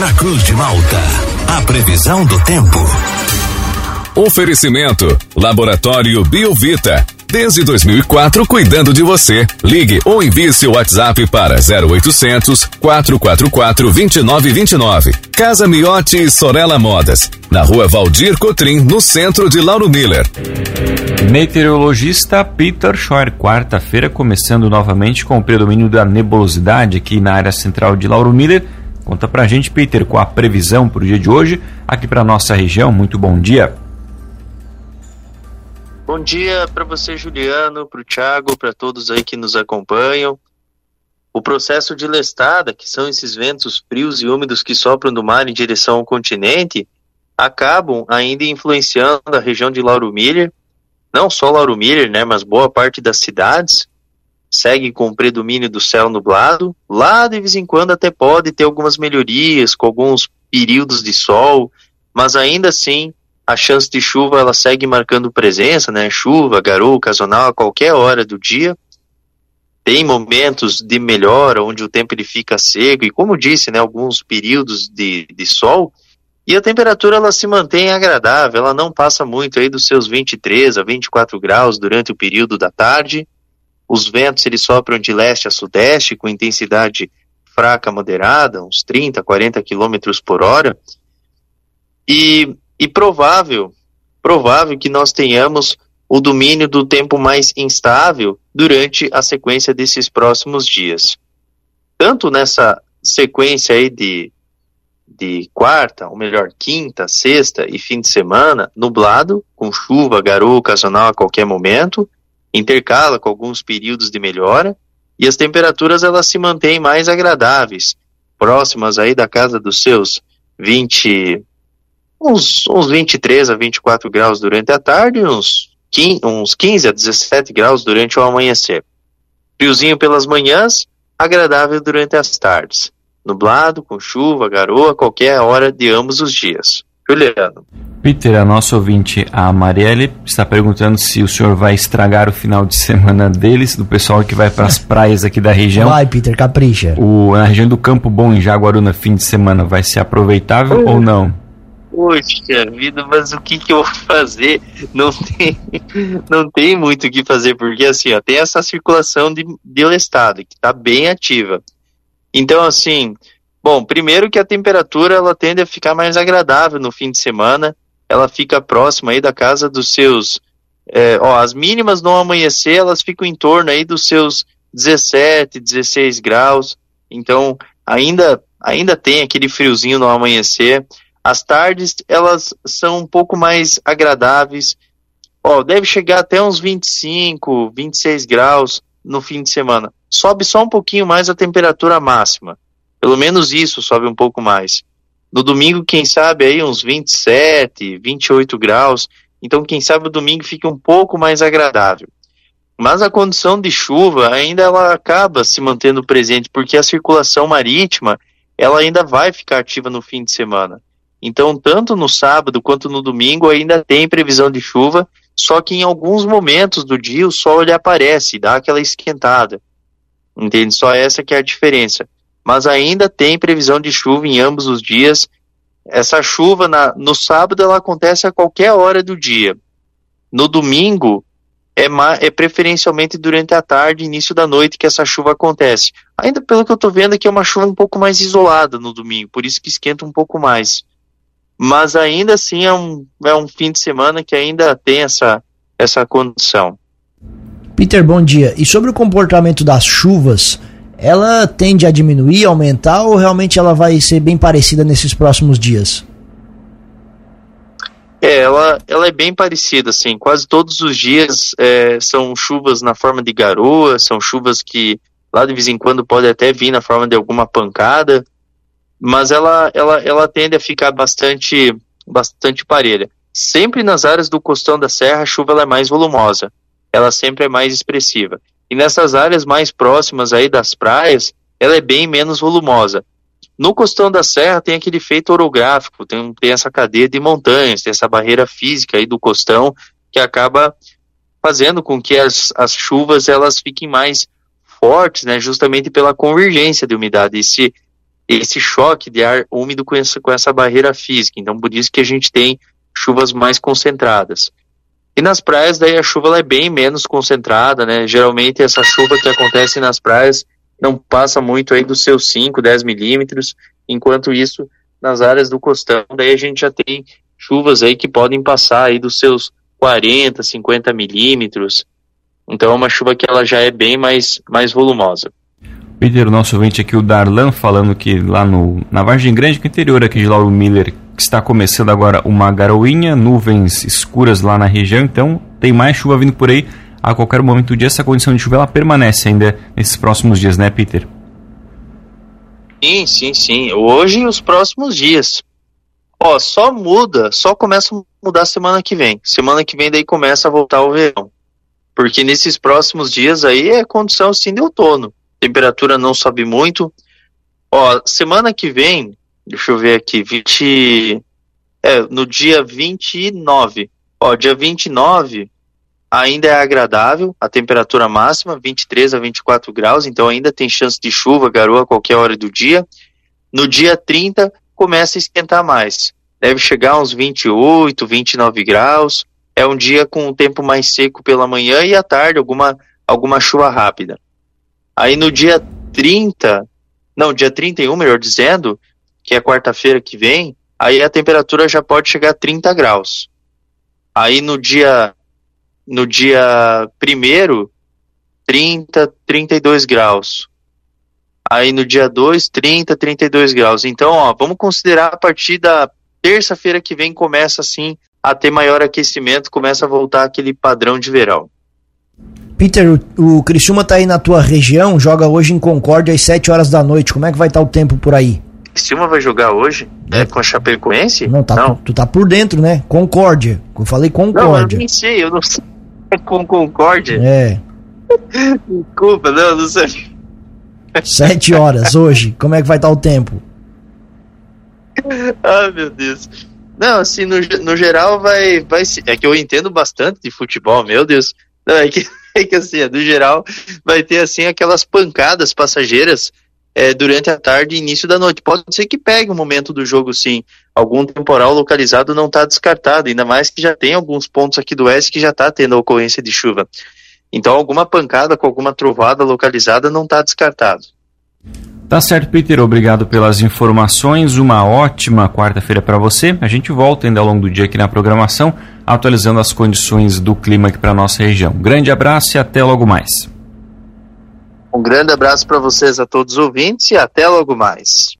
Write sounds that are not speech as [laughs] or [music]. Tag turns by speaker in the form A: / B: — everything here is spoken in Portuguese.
A: na Cruz de Malta. A previsão do tempo.
B: Oferecimento: Laboratório Biovita. Desde 2004, cuidando de você. Ligue ou envie seu WhatsApp para 0800 444 2929. Casa Miotti e Sorella Modas. Na rua Valdir Cotrim, no centro de Lauro Miller.
C: Meteorologista Peter Schor, quarta-feira, começando novamente com o predomínio da nebulosidade aqui na área central de Lauro Miller. Conta pra gente, Peter, com a previsão para o dia de hoje, aqui para nossa região. Muito bom dia.
D: Bom dia para você, Juliano, para o Thiago, para todos aí que nos acompanham. O processo de lestada, que são esses ventos frios e úmidos que sopram do mar em direção ao continente, acabam ainda influenciando a região de Lauro Miller, não só Lauro Miller, né, mas boa parte das cidades, segue com o predomínio do céu nublado. Lá, de vez em quando, até pode ter algumas melhorias, com alguns períodos de sol, mas ainda assim a chance de chuva ela segue marcando presença, né? Chuva, garoa ocasional a qualquer hora do dia. Tem momentos de melhora onde o tempo ele fica seco e como disse, né, alguns períodos de, de sol e a temperatura ela se mantém agradável, ela não passa muito aí dos seus 23 a 24 graus durante o período da tarde. Os ventos eles sopram de leste a sudeste com intensidade fraca moderada, uns 30, 40 quilômetros por hora. E e provável, provável que nós tenhamos o domínio do tempo mais instável durante a sequência desses próximos dias. Tanto nessa sequência aí de, de quarta, ou melhor, quinta, sexta e fim de semana, nublado, com chuva, garoa ocasional a qualquer momento, intercala com alguns períodos de melhora, e as temperaturas elas se mantêm mais agradáveis, próximas aí da casa dos seus 20, uns, uns 23 a 24 graus durante a tarde uns 15, uns 15 a 17 graus durante o amanhecer. Friozinho pelas manhãs, agradável durante as tardes. Nublado, com chuva, garoa, qualquer hora de ambos os dias. Juliano.
C: Peter, a nossa ouvinte, a Marielle, está perguntando se o senhor vai estragar o final de semana deles, do pessoal que vai para as praias aqui da região.
E: Vai, Peter, capricha.
C: O, na região do Campo Bom, em Jaguaruna, fim de semana, vai ser aproveitável ou não?
D: Poxa vida, mas o que, que eu vou fazer? Não tem, não tem muito o que fazer, porque assim, ó, tem essa circulação de, de estado que está bem ativa. Então, assim, bom, primeiro que a temperatura ela tende a ficar mais agradável no fim de semana, ela fica próxima aí da casa dos seus, é, ó, as mínimas no amanhecer elas ficam em torno aí dos seus 17, 16 graus, então ainda, ainda tem aquele friozinho no amanhecer, as tardes, elas são um pouco mais agradáveis. Ó, deve chegar até uns 25, 26 graus no fim de semana. Sobe só um pouquinho mais a temperatura máxima. Pelo menos isso sobe um pouco mais. No domingo, quem sabe aí uns 27, 28 graus. Então, quem sabe o domingo fica um pouco mais agradável. Mas a condição de chuva ainda ela acaba se mantendo presente porque a circulação marítima ela ainda vai ficar ativa no fim de semana. Então, tanto no sábado quanto no domingo ainda tem previsão de chuva, só que em alguns momentos do dia o sol ele aparece, dá aquela esquentada. Entende? Só essa que é a diferença. Mas ainda tem previsão de chuva em ambos os dias. Essa chuva na, no sábado ela acontece a qualquer hora do dia. No domingo é, é preferencialmente durante a tarde, início da noite que essa chuva acontece. Ainda pelo que eu estou vendo aqui é uma chuva um pouco mais isolada no domingo, por isso que esquenta um pouco mais mas ainda assim é um, é um fim de semana que ainda tem essa, essa condição.
E: Peter, bom dia. E sobre o comportamento das chuvas, ela tende a diminuir, aumentar ou realmente ela vai ser bem parecida nesses próximos dias?
D: É, ela, ela é bem parecida, assim, quase todos os dias é, são chuvas na forma de garoa, são chuvas que lá de vez em quando pode até vir na forma de alguma pancada, mas ela, ela, ela tende a ficar bastante, bastante parelha. Sempre nas áreas do costão da serra, a chuva é mais volumosa, ela sempre é mais expressiva. E nessas áreas mais próximas aí das praias, ela é bem menos volumosa. No costão da serra tem aquele efeito orográfico, tem, tem essa cadeia de montanhas, tem essa barreira física aí do costão que acaba fazendo com que as, as chuvas elas fiquem mais fortes, né, justamente pela convergência de umidade. E se esse choque de ar úmido com essa, com essa barreira física. Então, por isso que a gente tem chuvas mais concentradas. E nas praias, daí a chuva é bem menos concentrada, né? Geralmente essa chuva que acontece nas praias não passa muito aí dos seus 5, 10 milímetros, enquanto isso, nas áreas do costão, daí a gente já tem chuvas aí que podem passar aí dos seus 40, 50 milímetros. Então é uma chuva que ela já é bem mais, mais volumosa.
C: Peter, o nosso ouvinte aqui, o Darlan, falando que lá no, na Vargem Grande, que é interior aqui de Lauro Miller, está começando agora uma garoinha, nuvens escuras lá na região, então tem mais chuva vindo por aí a qualquer momento do dia. Essa condição de chuva ela permanece ainda nesses próximos dias, né, Peter?
D: Sim, sim, sim. Hoje e os próximos dias. Ó, só muda, só começa a mudar semana que vem. Semana que vem daí começa a voltar o verão. Porque nesses próximos dias aí é condição sim de outono. Temperatura não sobe muito. Ó, semana que vem, deixa eu ver aqui, 20 é, no dia 29. Ó, dia 29 ainda é agradável, a temperatura máxima 23 a 24 graus, então ainda tem chance de chuva, garoa a qualquer hora do dia. No dia 30 começa a esquentar mais. Deve chegar uns 28, 29 graus. É um dia com o tempo mais seco pela manhã e à tarde alguma alguma chuva rápida. Aí no dia 30, não, dia 31, melhor dizendo, que é quarta-feira que vem, aí a temperatura já pode chegar a 30 graus. Aí no dia no dia primeiro 30, 32 graus. Aí no dia 2, 30, 32 graus. Então, ó, vamos considerar a partir da terça-feira que vem começa assim a ter maior aquecimento, começa a voltar aquele padrão de verão.
E: Peter, o, o Criciúma tá aí na tua região, joga hoje em Concórdia às 7 horas da noite. Como é que vai estar tá o tempo por aí?
D: Criciúma vai jogar hoje? É, com a Chapecoense?
E: Não, tá, não. Tu, tu, tá por dentro, né? Concórdia. Eu falei Concórdia.
D: Não, eu nem sei, eu não sei. [laughs] com Concórdia?
E: É. [laughs]
D: Desculpa, não, não sei.
E: Sete horas hoje. Como é que vai estar o tempo? [laughs]
D: ah, meu Deus. Não, assim, no, no geral vai, vai. É que eu entendo bastante de futebol, meu Deus. Não, é que, é [laughs] que assim, no geral vai ter assim aquelas pancadas passageiras é, durante a tarde e início da noite. Pode ser que pegue um momento do jogo, sim. Algum temporal localizado não está descartado, ainda mais que já tem alguns pontos aqui do oeste que já está tendo ocorrência de chuva. Então, alguma pancada com alguma trovada localizada não está descartado.
C: Tá certo, Peter. Obrigado pelas informações. Uma ótima quarta-feira para você. A gente volta ainda ao longo do dia aqui na programação, atualizando as condições do clima aqui para nossa região. Grande abraço e até logo mais.
D: Um grande abraço para vocês a todos os ouvintes e até logo mais.